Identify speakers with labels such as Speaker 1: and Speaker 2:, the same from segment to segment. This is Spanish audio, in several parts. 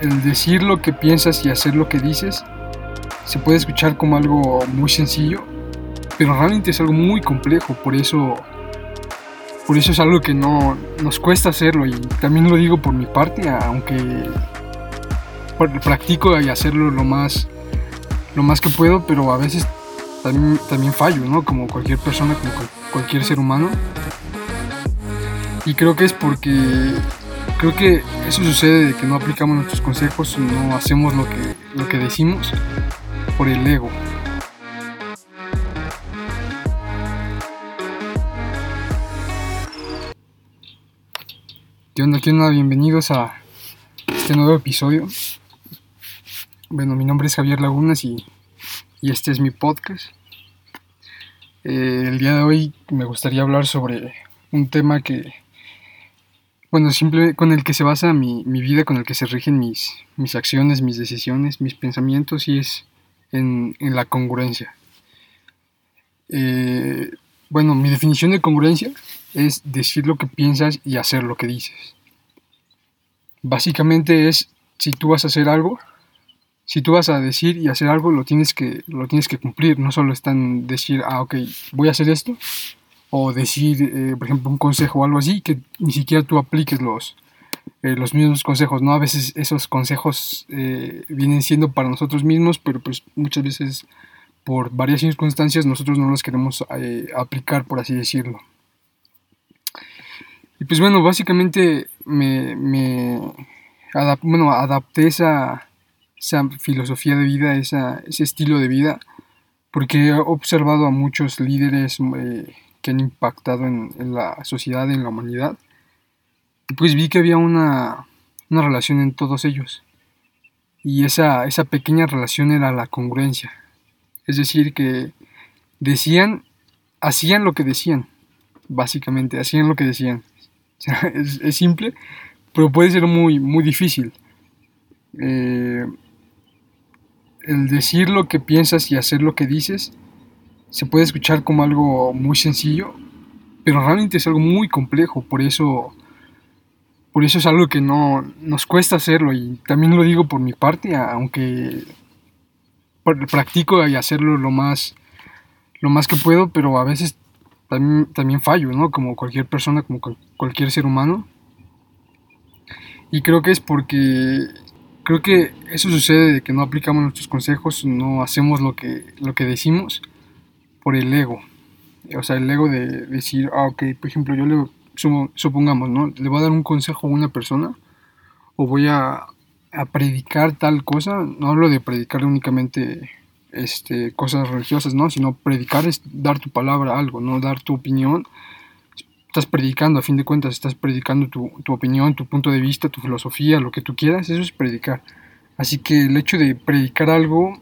Speaker 1: el decir lo que piensas y hacer lo que dices se puede escuchar como algo muy sencillo, pero realmente es algo muy complejo, por eso por eso es algo que no nos cuesta hacerlo y también lo digo por mi parte, aunque practico y hacerlo lo más lo más que puedo, pero a veces también, también fallo, ¿no? Como cualquier persona, como cualquier ser humano. Y creo que es porque creo que eso sucede de que no aplicamos nuestros consejos, no hacemos lo que, lo que decimos por el ego. ¿Qué onda? ¿Qué onda? Bienvenidos a este nuevo episodio. Bueno, mi nombre es Javier Lagunas y, este es mi podcast. Eh, el día de hoy me gustaría hablar sobre un tema que, bueno, simple, con el que se basa mi, vida, con el que se rigen mis, mis acciones, mis decisiones, mis pensamientos y es en, la congruencia. Eh, bueno, mi definición de congruencia es decir lo que piensas y hacer lo que dices. Básicamente es si tú vas a hacer algo, si tú vas a decir y hacer algo, lo tienes que, lo tienes que cumplir. No solo está en decir, ah, ok, voy a hacer esto, o decir, eh, por ejemplo, un consejo o algo así, que ni siquiera tú apliques los, eh, los mismos consejos, ¿no? A veces esos consejos eh, vienen siendo para nosotros mismos, pero pues muchas veces por varias circunstancias nosotros no los queremos aplicar, por así decirlo. Y pues bueno, básicamente me, bueno, adapté esa esa filosofía de vida, esa, ese estilo de vida, porque he observado a muchos líderes que han impactado en, la sociedad, en la humanidad, y pues vi que había una, una relación en todos ellos. Y esa, esa pequeña relación era la congruencia. Es decir, que decían, hacían lo que decían, básicamente, hacían lo que decían. es, simple, pero puede ser muy, muy difícil. Eh, el decir lo que piensas y hacer lo que dices se puede escuchar como algo muy sencillo, pero realmente es algo muy complejo, por eso por eso es algo que no nos cuesta hacerlo y también lo digo por mi parte, aunque practico y hacerlo lo más lo más que puedo, pero a veces también, también fallo, ¿no? Como cualquier persona, como cualquier ser humano. Y creo que es porque Creo que eso sucede de que no aplicamos nuestros consejos, no hacemos lo que, lo que decimos por el ego. O sea, el ego de decir, ah, ok, por ejemplo, yo le, supongamos, ¿no? Le voy a dar un consejo a una persona o voy a, predicar tal cosa. No hablo de predicar únicamente este, cosas religiosas, ¿no? Sino predicar es dar tu palabra a algo, ¿no? Dar tu opinión estás predicando, a fin de cuentas, estás predicando tu, opinión, tu punto de vista, tu filosofía, lo que tú quieras, eso es predicar. Así que el hecho de predicar algo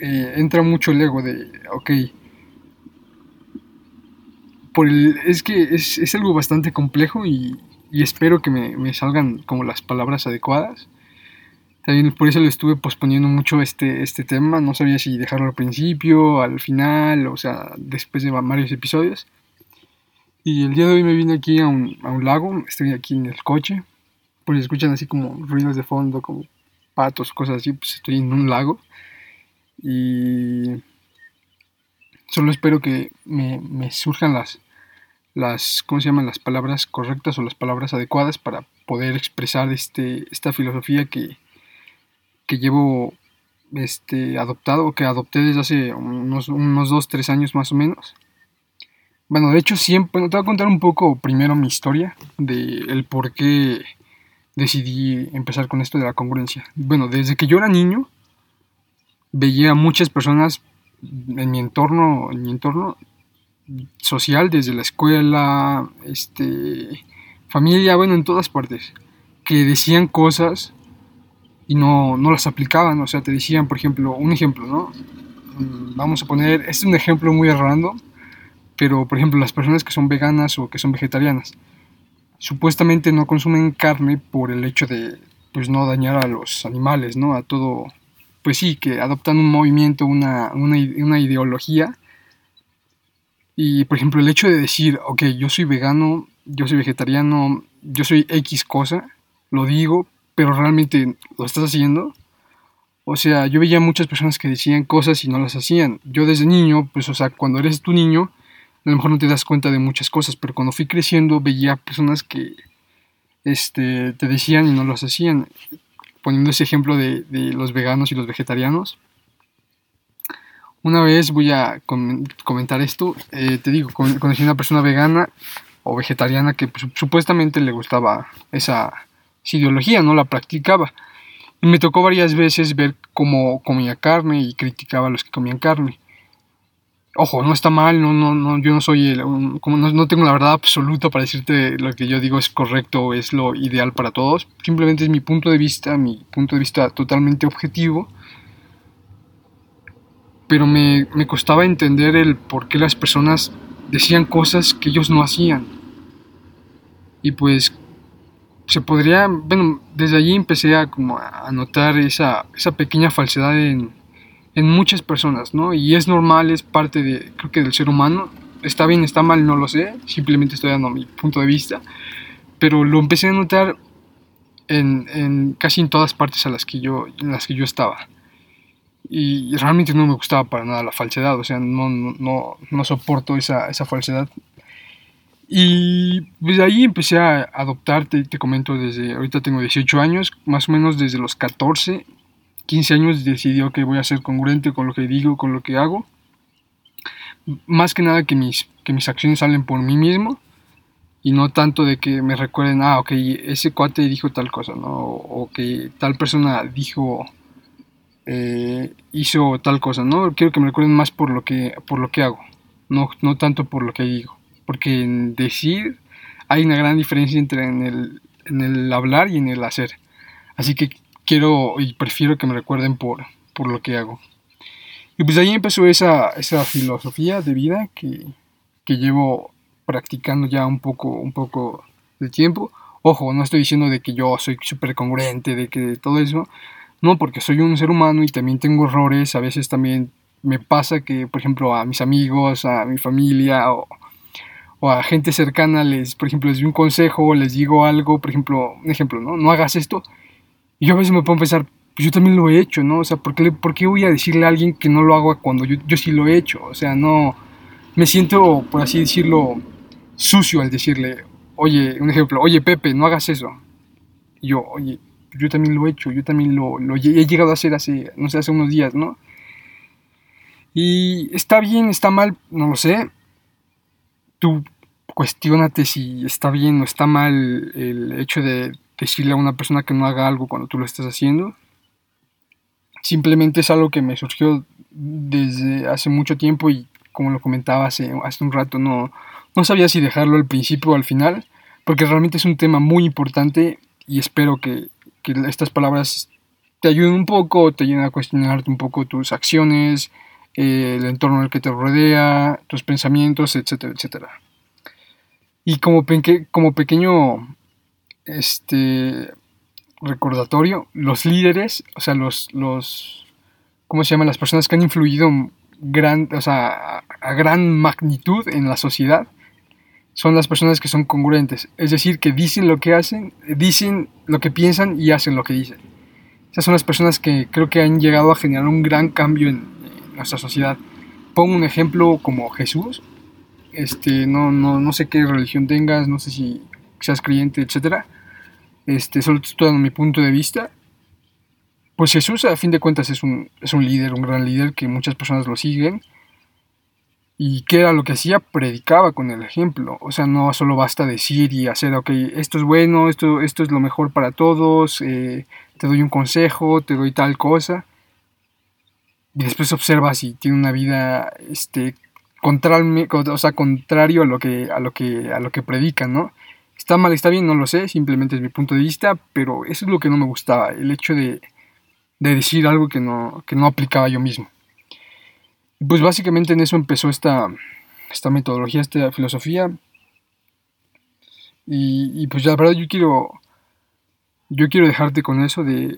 Speaker 1: eh, entra mucho el ego de, ok, por el, es que es, algo bastante complejo y, espero que me, me, salgan como las palabras adecuadas. También por eso le estuve posponiendo mucho este, este tema, no sabía si dejarlo al principio, al final, o sea, después de varios episodios. Y el día de hoy me vine aquí a un, a un lago, estoy aquí en el coche, pues escuchan así como ruidos de fondo, como patos, cosas así, pues estoy en un lago. Y solo espero que me, surjan las, las, ¿cómo se llaman? Las palabras correctas o las palabras adecuadas para poder expresar este, esta filosofía que, que llevo este, adoptado, que adopté desde hace unos, unos dos, tres años más o menos. Bueno, de hecho siempre, te voy a contar un poco primero mi historia de el por qué decidí empezar con esto de la congruencia. Bueno, desde que yo era niño veía a muchas personas en mi entorno, en mi entorno social, desde la escuela, este, familia, bueno, en todas partes, que decían cosas y no, no las aplicaban. O sea, te decían, por ejemplo, un ejemplo, ¿no? Mm, vamos a poner, este es un ejemplo muy random pero por ejemplo las personas que son veganas o que son vegetarianas supuestamente no consumen carne por el hecho de pues no dañar a los animales, ¿no? A todo, pues sí, que adoptan un movimiento, una, una, ideología. Y por ejemplo el hecho de decir, ok, yo soy vegano, yo soy vegetariano, yo soy X cosa, lo digo pero realmente lo estás haciendo. O sea, yo veía muchas personas que decían cosas y no las hacían. Yo desde niño, pues, o sea, cuando eres tu niño, a lo mejor no te das cuenta de muchas cosas, pero cuando fui creciendo veía personas que este, te decían y no las hacían. Poniendo ese ejemplo de, los veganos y los vegetarianos. Una vez voy a comentar esto. Eh, te digo, conocí una persona vegana o vegetariana que pues, supuestamente le gustaba esa ideología, no la practicaba. Y me tocó varias veces ver cómo comía carne y criticaba a los que comían carne. Ojo, no está mal, no, no, no, yo no soy el, como no, tengo la verdad absoluta para decirte lo que yo digo es correcto o es lo ideal para todos. Simplemente es mi punto de vista, mi punto de vista totalmente objetivo. Pero me, me costaba entender el por qué las personas decían cosas que ellos no hacían. Y pues se podría, bueno, desde allí empecé a, como a notar esa, esa pequeña falsedad en, en, muchas personas, ¿no? Y es normal, es parte de, creo que del ser humano. Está bien, está mal, no lo sé, simplemente estoy dando mi punto de vista. Pero lo empecé a notar en, en casi en todas partes a las que yo, en las que yo estaba. Y realmente no me gustaba para nada la falsedad, o sea, no, no, no soporto esa, esa falsedad y pues, ahí empecé a adoptarte, te comento, desde ahorita tengo 18 años, más o menos desde los 14, 15 años decidió que voy a ser congruente con lo que digo, con lo que hago. Más que nada que mis, que mis acciones salen por mí mismo y no tanto de que me recuerden, ah, ok, ese cuate dijo tal cosa, ¿no? O que tal persona dijo, eh, hizo tal cosa, ¿no? Quiero que me recuerden más por lo que, por lo que hago, no, no tanto por lo que digo porque en decir hay una gran diferencia entre en el, en el hablar y en el hacer. Así que quiero y prefiero que me recuerden por, por lo que hago. Y pues ahí empezó esa, esa filosofía de vida que, que llevo practicando ya un poco, un poco de tiempo. Ojo, no estoy diciendo de que yo soy súper congruente, de que todo eso. No, porque soy un ser humano y también tengo errores. A veces también me pasa que, por ejemplo, a mis amigos, a mi familia o, o a gente cercana les, por ejemplo, les doy un consejo, les digo algo, por ejemplo, un ejemplo, ¿no? No hagas esto. Y yo a veces me a pensar, pues yo también lo he hecho, ¿no? O sea, ¿por qué, ¿por qué voy a decirle a alguien que no lo hago cuando yo, yo sí lo he hecho? O sea, no, me siento, por así decirlo, sucio al decirle, oye, un ejemplo, oye Pepe, no hagas eso. Y yo, oye, yo también lo he hecho, yo también lo, lo he llegado a hacer hace, no sé, hace unos días, ¿no? Y está bien, está mal, no lo sé tú cuestionate si está bien o está mal el hecho de decirle a una persona que no haga algo cuando tú lo estás haciendo. Simplemente es algo que me surgió desde hace mucho tiempo y como lo comentaba hace, hace un rato, no, no sabía si dejarlo al principio o al final, porque realmente es un tema muy importante y espero que, que estas palabras te ayuden un poco, te ayuden a cuestionarte un poco tus acciones, el entorno en el que te rodea, tus pensamientos, etcétera, etcétera. Y como, como pequeño este, recordatorio, los líderes, o sea, los, los, ¿cómo se llama? Las personas que han influido gran, o sea, a gran magnitud en la sociedad, son las personas que son congruentes. Es decir, que dicen lo que hacen, dicen lo que piensan y hacen lo que dicen. Esas son las personas que creo que han llegado a generar un gran cambio en, nuestra sociedad. Pongo un ejemplo como Jesús. Este, no, no, no sé qué religión tengas, no sé si seas creyente, etcétera. Este, solo estoy dando mi punto de vista. Pues Jesús, a fin de cuentas, es un, es un líder, un gran líder que muchas personas lo siguen. ¿Y qué era lo que hacía? Predicaba con el ejemplo. O sea, no solo basta decir y hacer, ok, esto es bueno, esto, esto es lo mejor para todos, eh, te doy un consejo, te doy tal cosa y después observas si tiene una vida este o sea, contrario a lo que a lo que a lo que predican, ¿no? Está mal, está bien, no lo sé, simplemente es mi punto de vista, pero eso es lo que no me gustaba, el hecho de, de decir algo que no, que no aplicaba yo mismo. Pues básicamente en eso empezó esta, esta metodología, esta filosofía. Y, y pues la verdad yo quiero, yo quiero dejarte con eso de,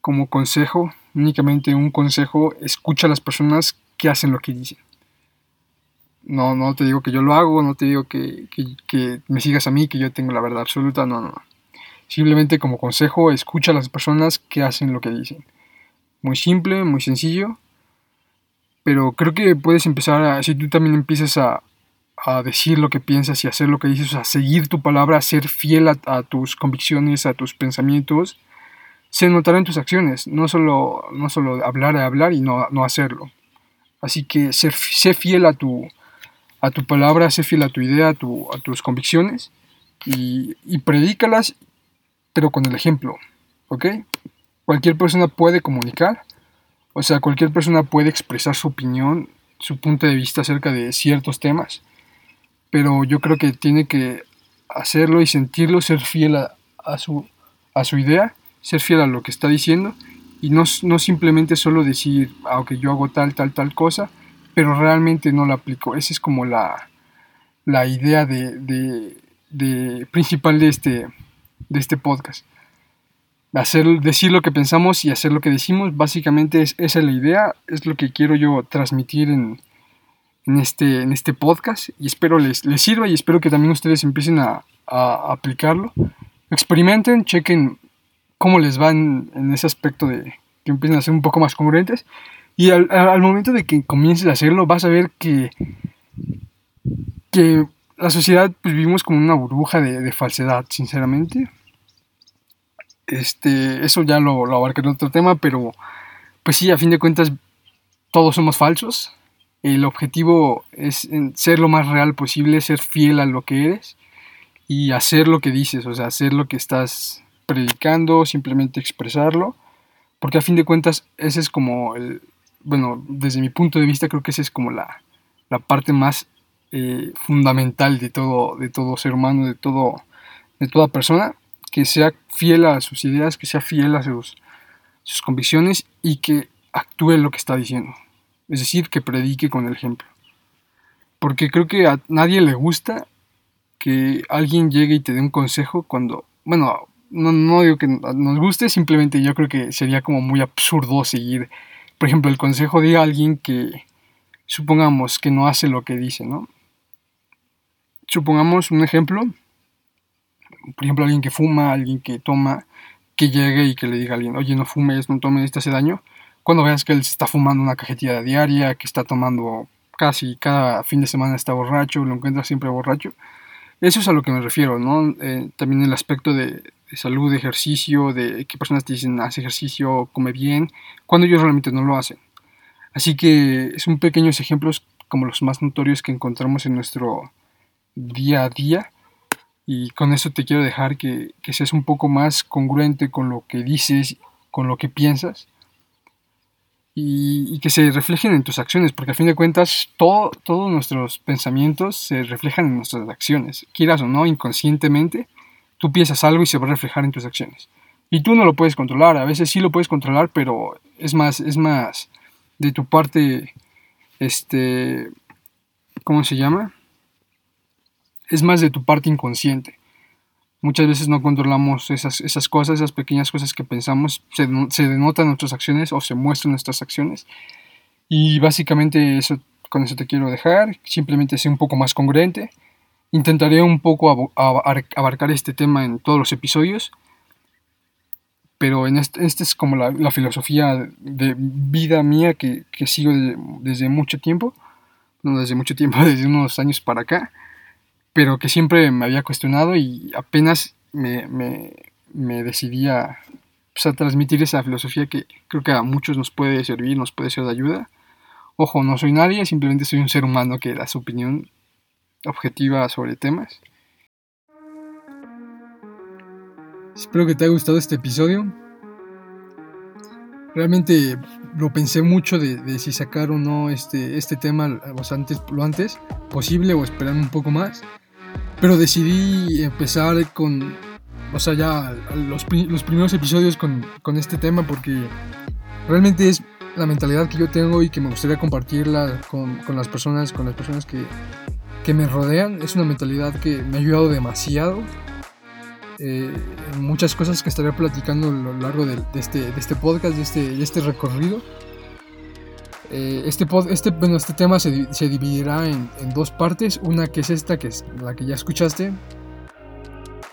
Speaker 1: como consejo, únicamente un consejo, escucha a las personas que hacen lo que dicen. No, no te digo que yo lo hago, no te digo que, me sigas a mí, que yo tengo la verdad absoluta, no, no. Simplemente como consejo, escucha a las personas que hacen lo que dicen. Muy simple, muy sencillo. Pero creo que puedes empezar a, si tú también empiezas a, a decir lo que piensas y hacer lo que dices, a seguir tu palabra, a ser fiel a, tus convicciones, a tus pensamientos, se notará en tus acciones, no solo, no solo hablar a hablar y no, no hacerlo. Así que sé, fiel a tu, a tu palabra, sé fiel a tu idea, a, tu, a tus convicciones y, predícalas, pero con el ejemplo, ¿ok? Cualquier persona puede comunicar, o sea, cualquier persona puede expresar su opinión, su punto de vista acerca de ciertos temas pero yo creo que tiene que hacerlo y sentirlo, ser fiel a, su, a su idea, ser fiel a lo que está diciendo y no, no simplemente solo decir, aunque ah, yo hago tal, tal, tal cosa, pero realmente no lo aplico. Esa es como la, la idea de, de, principal de este, de este podcast. Hacer, decir lo que pensamos y hacer lo que decimos, básicamente es, esa es la idea, es lo que quiero yo transmitir en, en este, en este podcast y espero les, les sirva y espero que también ustedes empiecen a, aplicarlo. Experimenten, chequen cómo les va en, ese aspecto de que empiecen a ser un poco más congruentes. Y al, momento de que comiences a hacerlo, vas a ver que, que la sociedad pues, vivimos como una burbuja de, falsedad, sinceramente. Este, eso ya lo, lo abarcaré en otro tema, pero pues sí, a fin de cuentas, todos somos falsos el objetivo es ser lo más real posible, ser fiel a lo que eres y hacer lo que dices, o sea, hacer lo que estás predicando, simplemente expresarlo, porque a fin de cuentas ese es como el, bueno, desde mi punto de vista creo que esa es como la, parte más eh, fundamental de todo, de todo ser humano, de, todo, de toda persona, que sea fiel a sus ideas, que sea fiel a sus, sus convicciones y que actúe lo que está diciendo es decir, que predique con el ejemplo. Porque creo que a nadie le gusta que alguien llegue y te dé un consejo cuando, bueno, no, digo que nos guste, simplemente yo creo que sería como muy absurdo seguir, por ejemplo, el consejo de alguien que supongamos que no hace lo que dice, ¿no? Supongamos un ejemplo, por ejemplo, alguien que fuma, alguien que toma, que llegue y que le diga a alguien, oye, no fumes, no tomes, te hace daño cuando veas que él está fumando una cajetilla diaria, que está tomando casi cada fin de semana está borracho, lo encuentras siempre borracho. Eso es a lo que me refiero, ¿no? Eh, también el aspecto de, salud, de ejercicio, de que personas te dicen, haz ejercicio, come bien, cuando ellos realmente no lo hacen. Así que son pequeños ejemplos como los más notorios que encontramos en nuestro día a día. Y con eso te quiero dejar que, que seas un poco más congruente con lo que dices, con lo que piensas y, que se reflejen en tus acciones, porque a fin de cuentas todo, todos nuestros pensamientos se reflejan en nuestras acciones, quieras o no, inconscientemente, tú piensas algo y se va a reflejar en tus acciones. Y tú no lo puedes controlar, a veces sí lo puedes controlar, pero es más, es más de tu parte, este, ¿cómo se llama? Es más de tu parte inconsciente. Muchas veces no controlamos esas, esas cosas, esas pequeñas cosas que pensamos, se, se denotan nuestras acciones o se muestran nuestras acciones. Y básicamente eso, con eso te quiero dejar, simplemente ser un poco más congruente. Intentaré un poco abarcar este tema en todos los episodios, pero en este, este es como la, filosofía de vida mía que, sigo desde mucho tiempo, no desde mucho tiempo, desde unos años para acá pero que siempre me había cuestionado y apenas me, me, decidí pues, a, transmitir esa filosofía que creo que a muchos nos puede servir, nos puede ser de ayuda. Ojo, no soy nadie, simplemente soy un ser humano que da su opinión objetiva sobre temas. Espero que te haya gustado este episodio. Realmente lo pensé mucho de, si sacar o no este, este tema antes, lo antes posible o esperar un poco más. Pero decidí empezar con, o sea, ya los, los primeros episodios con, con, este tema porque realmente es la mentalidad que yo tengo y que me gustaría compartirla con, con las personas, con las personas que, que, me rodean. Es una mentalidad que me ha ayudado demasiado. Eh, muchas cosas que estaré platicando a lo largo de, este, de este podcast, de este, de este recorrido. Eh, este, este, bueno, este tema se, se dividirá en, en, dos partes. Una que es esta, que es la que ya escuchaste.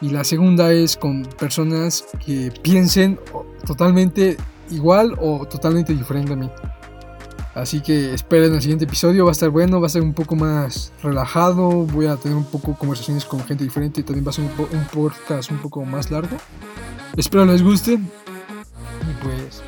Speaker 1: Y la segunda es con personas que piensen totalmente igual o totalmente diferente a mí. Así que esperen el siguiente episodio, va a estar bueno, va a ser un poco más relajado, voy a tener un poco conversaciones con gente diferente y también va a ser un, un podcast un poco más largo. Espero les guste. Y pues,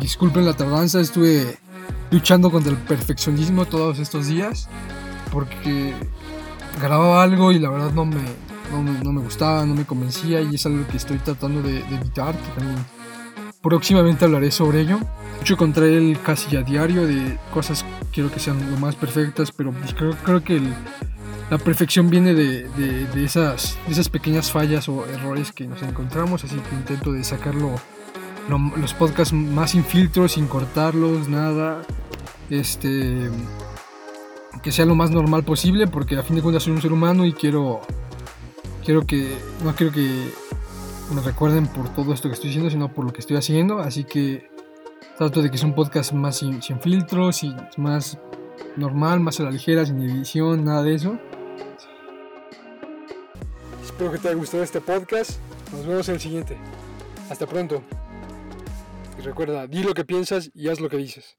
Speaker 1: disculpen la tardanza, estuve luchando contra el perfeccionismo todos estos días porque grababa algo y la verdad no me, no me, gustaba, no me convencía y es algo que estoy tratando de, evitar, que también próximamente hablaré sobre ello. Mucho contra él casi a diario de cosas quiero que sean lo más perfectas, pero pues creo, que la perfección viene de, esas pequeñas fallas o errores que nos encontramos, así que intento de sacarlo los podcasts más sin filtros, sin cortarlos, nada. Este que sea lo más normal posible porque a fin de cuentas soy un ser humano y quiero quiero que no quiero que me recuerden por todo esto que estoy haciendo, sino por lo que estoy haciendo, así que trato de que sea un podcast más sin, filtros y más normal, más a la ligera, sin edición, nada de eso. Espero que te haya gustado este podcast. Nos vemos en el siguiente. Hasta pronto. Y recuerda, di lo que piensas y haz lo que dices.